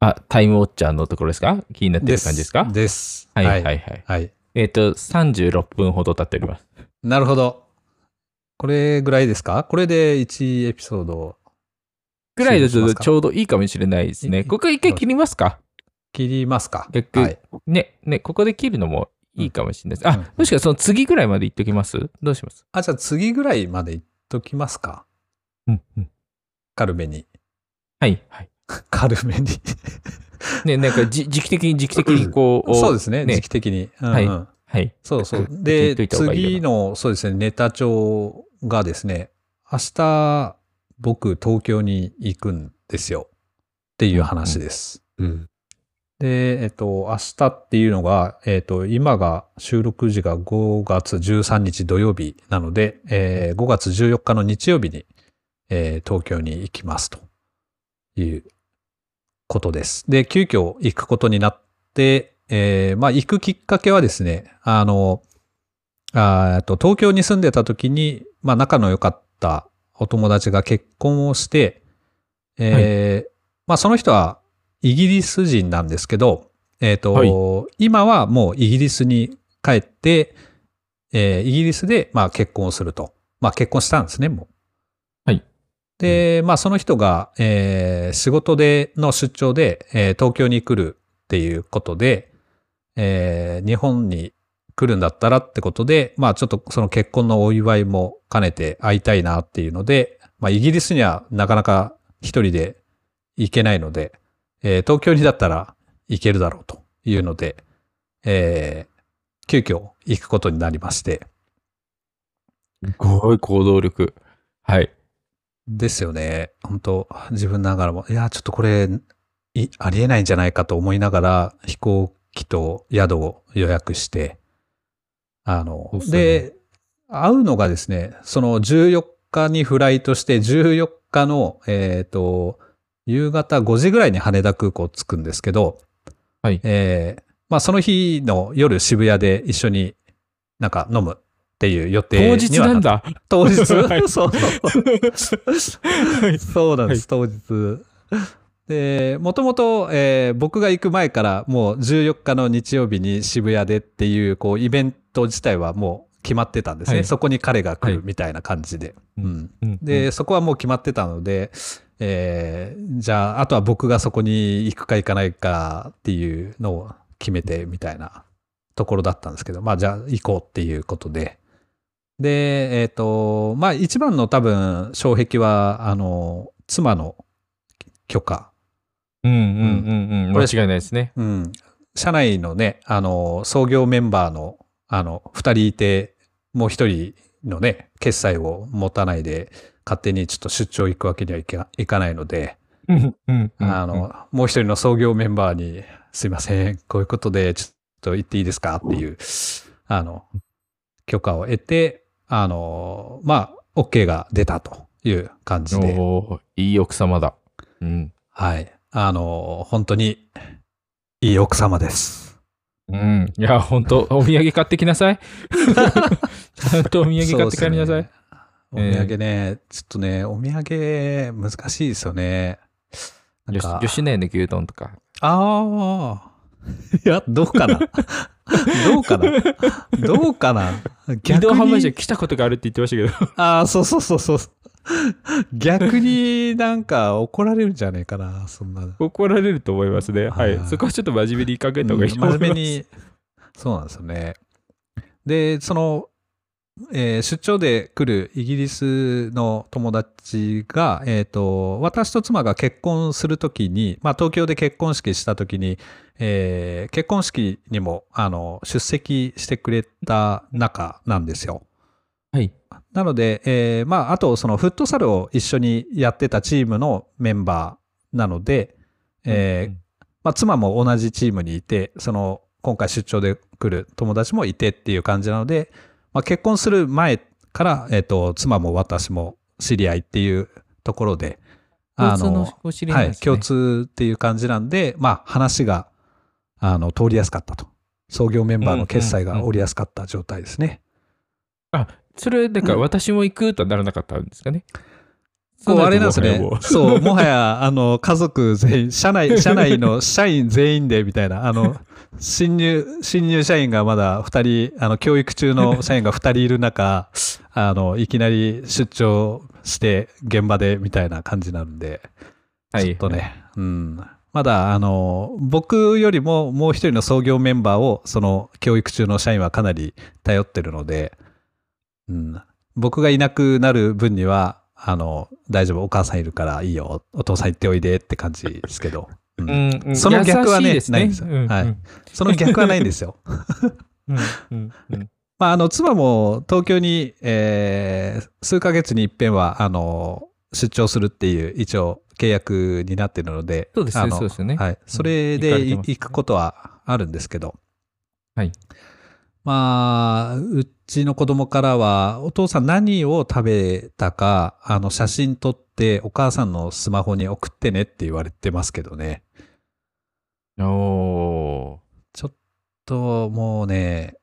あ、タイムウォッチャーのところですか？気になってる感じですか？です。はいははいい。はい。はい。えっ、と、36分ほど経っております。なるほど。これぐらいですか？これで1エピソードぐらいだとちょうどいいかもしれないですね。いここ一回切りますか？切りますか？逆はい。ね、ね、ここで切るのもいいかもしれないです。あ、うんもしかその次ぐらいまで言っときます？どうします？あ、じゃあ次ぐらいまで言っときますかうん、うん。軽めに。はい、はい。軽めに。ね、なんかじ時期的に時期的にこう、そうですね。ね時期的に。うんうんはいはい。そうそう。で、といい次の、そうですね、ネタ帳がですね、明日、僕、東京に行くんですよ。っていう話です。うん。で、えっと、明日っていうのが、えっと、今が収録時が5月13日土曜日なので、えー5月14日の日曜日に、えー東京に行きますということです。で、急遽行くことになって、えーまあ、行くきっかけはですね、あの、あと東京に住んでた時に、まあ、仲の良かったお友達が結婚をして、えーまあ、その人はイギリス人なんですけど、えっ、と、はい今はもうイギリスに帰って、えーイギリスで、まあ、結婚をすると。まあ、結婚したんですね、もう。はい。で、まあ、その人が、えー仕事での出張で、えー東京に来るっていうことで、えー日本に来るんだったらってことで、まあ、ちょっとその結婚のお祝いも兼ねて会いたいなっていうので、まあ、イギリスにはなかなか一人で行けないので、えー東京にだったら行けるだろうというので、えー急遽行くことになりまして。すごい行動力。はい。ですよね。本当自分ながらも、いや、ちょっとこれ、いありえないんじゃないかと思いながら、飛行機と宿を予約して、あので、会うのがですね、その14日にフライトして、14日の、えっ、と、夕方5時ぐらいに羽田空港着くんですけど、はい。えーまあその日の夜渋谷で一緒になんか飲むっていう予定当日なんだ。当日？はい。そうそう。はい。そうなんです、当日。で、もともと、えー僕が行く前からもう14日の日曜日に渋谷でっていう、こう、イベント自体はもう決まってたんですね。はいそこに彼が来はいるみたいな感じで。うんうんうんで、そこはもう決まってたので、えーじゃあ、あとは僕がそこに行くか行かないかっていうのを決めてみたいなところだったんですけど、まあじゃあ行こうっていうことで、で、えっ、と、まあ一番の多分障壁は、あの、妻の許可。うんうんうんうん。これ間違いないですね。うん。社内のね、あの、創業メンバーの、あの、二人いて、もう一人のね、決済を持たないで、勝手にちょっと出張行くわけにはいかいかないので、あの、もう一人の創業メンバーに、すいません、こういうことで、ちょっと言っていいですかっていう、あの、許可を得て、あの、まあ、OK が出たという感じで、おーいい奥様だ。うん。はい。あの、本当に、いい奥様です。うん。いや、本当お土産買ってきなさい。ちゃんとお土産買って帰りなさい。ねお土産ね、ちょっとね、お土産難しいですよね。なん吉野家の牛丼とか。ああ。いや、どうかなどうかなどうかな移動販売所来たことがあるって言ってましたけど。ああ、そうそうそうそう。逆になんか怒られるんじゃねえかな、そんな。怒られると思いますね。ははいい。そこはちょっと真面目に考えた方がいいと思います。真面目に。そうなんですよね。で、その、えー出張で来るイギリスの友達が、えっ、と、私と妻が結婚するときに、まあ東京で結婚式したときに、えー結婚式にも、あの、出席してくれた仲なんですよ。はい。なので、えーまあ、あと、そのフットサルを一緒にやってたチームのメンバーなので、えーまあ、妻も同じチームにいて、その、今回出張で来る友達もいてっていう感じなので、まあ、結婚する前から、えっ、と、妻も私も知り合いっていうところで、共通のはい、共通っていう感じなんで、まあ、話が、あの、通りやすかったと。創業メンバーの決済が降りやすかった状態ですね。あ、それ、だから私も行くとはならなかったんですかね？こうあれなんですねそう、もはや、あの、家族全員、社内、社内の社員全員で、みたいな、あの、新入、新入社員がまだ二人、あの、教育中の 社員が二人いる中、あの、いきなり出張して、現場で、みたいな感じになるんで、はいちょっとね、うん。まだ、あの、僕よりももう一人の創業メンバーを、その、教育中の社員はかなり頼ってるので、うん。僕がいなくなる分には、あの、大丈夫、お母さんいるからいいよ、お父さん行っておいでって感じですけど。うんうんうんその逆はね優しないんですようんはいうんその逆はないんですよ。まあ、あの、妻も東京に、えー数ヶ月に一遍は、あの、出張するっていう、一応、契約になってるので、そうですねそうですよねはい。それで行くことはあるんですけど、はい。まあ、うちの子供からは、お父さん何を食べたか、あの、写真撮って、お母さんのスマホに送ってねって言われてますけどね。おーちょっと、もうね、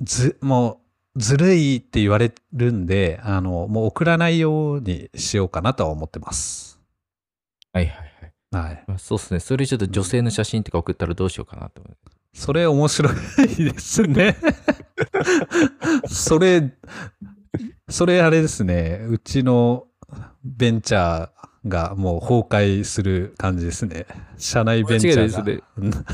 ず、もう、ずるいって言われるんで、あの、もう送らないようにしようかなとは思ってます。はいはいはい。はい。まあ、そうですね。それちょっと女性の写真とか送ったらどうしようかなと思う。それ面白いですね。それ、それあれですね。うちのベンチャーがもう崩壊する感じですね。社内ベンチャー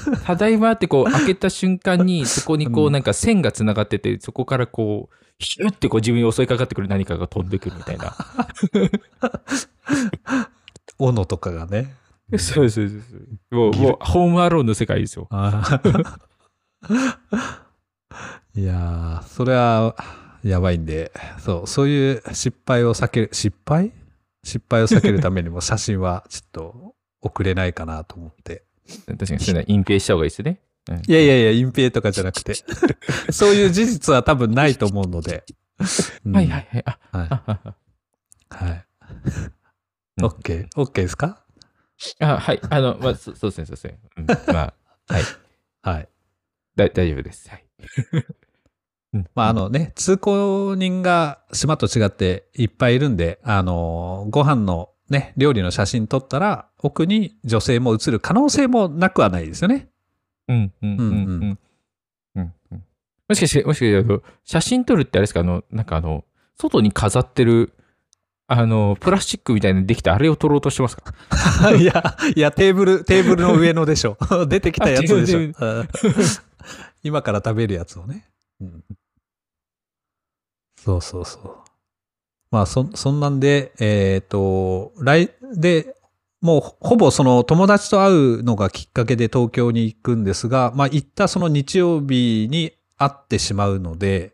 が。ただいまってこう開けた瞬間にそこにこううんなんか線がつながっててそこからこうヒュッてこう自分に襲いかかってくる何かが飛んでくるみたいな。斧とかがね。そうそうそうそう。もうもうホームアローンの世界ですよ。いやー、それはやばいんで、そう、そういう失敗を避ける、失敗失敗を避けるためにも写真はちょっと送れないかなと思って。確かにそういうのは隠蔽した方がいいですね。うんいやいやいや、隠蔽とかじゃなくて、そういう事実は多分ないと思うので。うんはいはいはい。あはい。はい。うん OK。OK ですか？あはい。あの、まあ、そそうですね、そうですね。うん、まあ、はい。はい。だ大丈夫です。はい。うんまあ、あのね、通行人が島と違っていっぱいいるんで、あの、ご飯のね、料理の写真撮ったら、奥に女性も映る可能性もなくはないですよね。うんうんうんううんんうんうんもしかして、もしかしてあの、写真撮るってあれですか、あの、なんかあの、外に飾ってる、あの、プラスチックみたいにできたあれを撮ろうとしてますか？いや、いや、テーブル、テーブルの上のでしょ。出てきたやつでしょ 今から食べるやつをね。うんそうそうそう。まあ、そ、そんなんで、えっ、と、来、で、もうほぼその友達と会うのがきっかけで東京に行くんですが、まあ行ったその日曜日に会ってしまうので、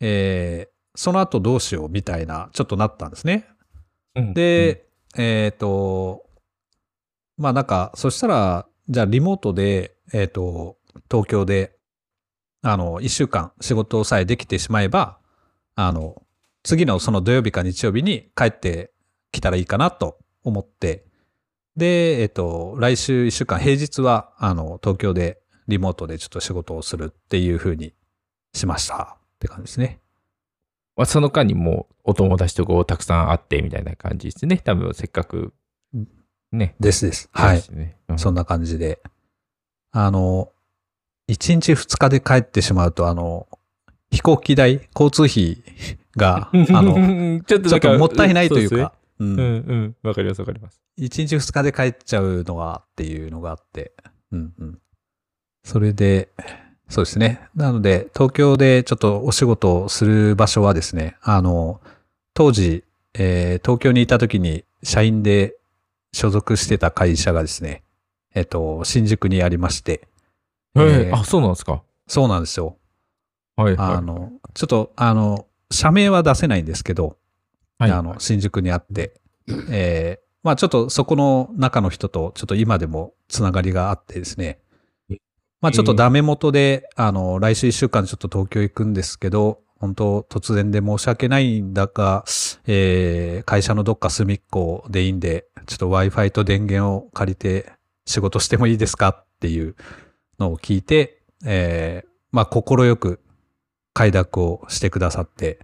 えーその後どうしようみたいな、ちょっとなったんですね。うんで、えっ、と、まあなんか、そしたら、じゃあリモートで、えっ、と、東京で、あの、一週間仕事さえできてしまえば、あの、次のその土曜日か日曜日に帰ってきたらいいかなと思って、で、えっ、と、来週一週間、平日は、あの、東京でリモートでちょっと仕事をするっていう風にしましたって感じですね。まあその間にもうお友達とこうたくさん会ってみたいな感じですね。多分せっかく、ね。ですです。はい。ね。うんそんな感じで。あの、1日2日で帰ってしまうと、あの、飛行機代、交通費が、あの、ちょっとちょっともったいないというそか、ううんんうん。わかりますわかります。1日2日で帰っちゃうのがっていうのがあって、うんうん。それで、そうですね。なので、東京でちょっとお仕事をする場所はですね、あの、当時、えー東京にいた時に社員で所属してた会社がですね、えっと、新宿にありまして、ええーーあ、そうなんですか。そうなんですよ。はいはい。あの、ちょっと、あの、社名は出せないんですけど、はい、あの、新宿にあって、えーまあちょっとそこの中の人とちょっと今でもつながりがあってですね、まあちょっとダメ元で、あの、来週一週間ちょっと東京行くんですけど、本当突然で申し訳ないんだが、えー会社のどっか隅っこでいいんで、ちょっと Wi-Fi と電源を借りて仕事してもいいですかっていうのを聞いて、えーまあ心よく快諾をしてくださって、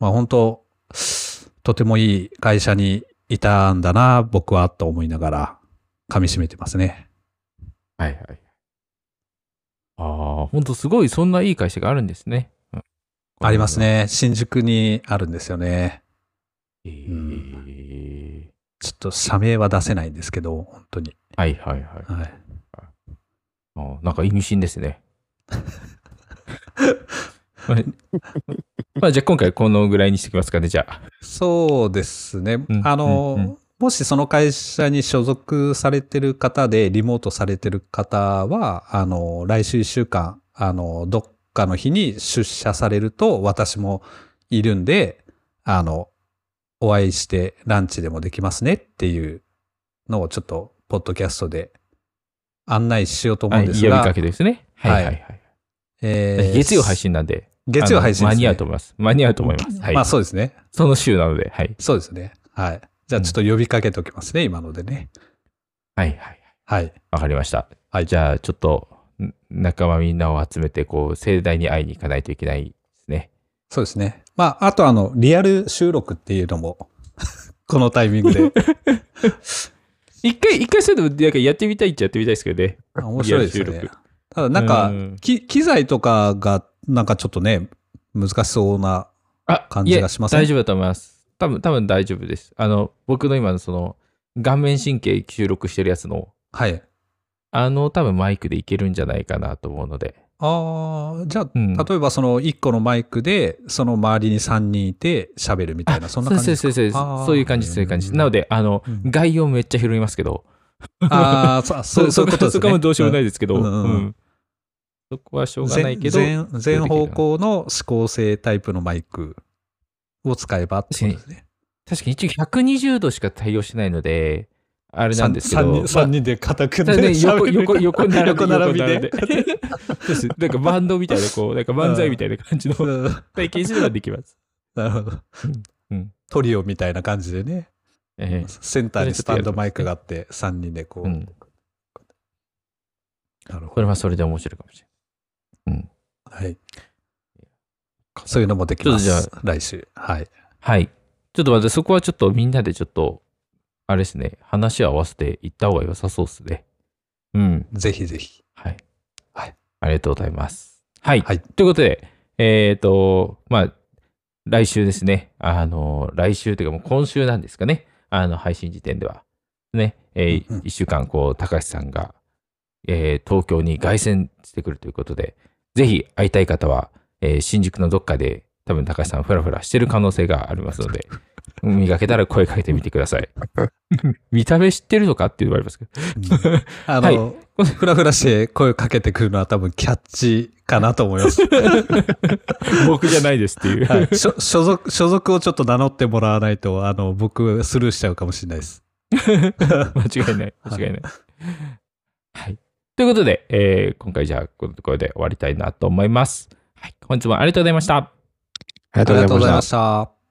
まあ本当とてもいい会社にいたんだな、僕は、と思いながら噛み締めてますね。はいはい。ああ、本当すごい、そんないい会社があるんですね。うんあります。ね。新宿にあるんですよね。えーちょっと社名は出せないんですけど、本当に。はいはいはい。はい。あーなんか意味深ですね。まあ まあ、じゃあ今回このぐらいにしてきますかね、じゃあ。そうですね。んあの、うんうんもしその会社に所属されてる方で、リモートされてる方は、あの、来週1週間、あの、どっかの日に出社されると、私もいるんで、あの、お会いしてランチでもできますねっていうのをちょっと、ポッドキャストで案内しようと思うんですが、かけですね。はいはいはい。えー月曜配信なんで。月曜配信です、ね。間に合うと思います。間に合うと思います。はい。まあそうですね。その週なので、はい。そうですね。はい。じゃあちょっと呼びかけておきますね、今のでね。はいはい。はい。わかりました。はいじゃあ、ちょっと、ん仲間みんなを集めて、こう、盛大に会いに行かないといけないですね。そうですね。まあ、あとあの、リアル収録っていうのも、このタイミングで。一回、一回そういうの、なんかやってみたいっちゃやってみたいですけどね。面白いですよね。ただなんかうん、き機材とかが、なんかちょっとね、難しそうな、あ、感じがしません？いえ大丈夫だと思います。多分、多分大丈夫です。あの、僕の今のその、顔面神経収録してるやつの、はい。あの、多分マイクでいけるんじゃないかなと思うので。ああ、じゃあ、うん。例えばその1個のマイクで、その周りに3人いて喋るみたいな、そんな感じですかそうそうそうそういう感じそういう感じ。なので、あの、うん。概要めっちゃ拾いますけど、ああ、そ そうそういうことですね。そこはもうどうしようもないですけど、うんうんそこはしょうがないけど、全全全方向の指向性タイプのマイクを使えばってことですね。確かに一応120度しか対応してないので、あれなんですけど、3人三人で肩組んでね、横、横、横並び横並びで。なんかバンドみたいな、こう、なんか漫才みたいな感じのうん体験すればできます。なるほどうん。トリオみたいな感じでね。ええセンターにスタンドマイクがあって、3人でこう。うんなるほそれはそれで面白いかもしれど。はい。そういうのもできます。ちょっとじ来週。はい。はい。ちょっと待って、そこはちょっとみんなでちょっと、あれですね、話を合わせていった方が良さそうですね。うん。ぜひぜひ。はい。はい。ありがとうございます。はい。はいということで、えっ、と、まあ、来週ですね。あの、来週というかもう今週なんですかね。あの、配信時点では。ね。えーうんうん一週間、こう、高橋さんが、えー東京に凱旋してくるということで、ぜひ会いたい方は、えー新宿のどっかで多分高橋さんフラフラしてる可能性がありますので、見かけたら声かけてみてください。見た目知ってるのかって言われますけど。うん あの、ふらふらして声かけてくるのは多分キャッチかなと思います。僕じゃないですっていう。はい、所所属、所属をちょっと名乗ってもらわないと、あの、僕スルーしちゃうかもしれないです。間違いない。間違いない。はい。ということで、えー今回じゃあ、このところで終わりたいなと思います。はい。本日もありがとうございました。ありがとうございま。した。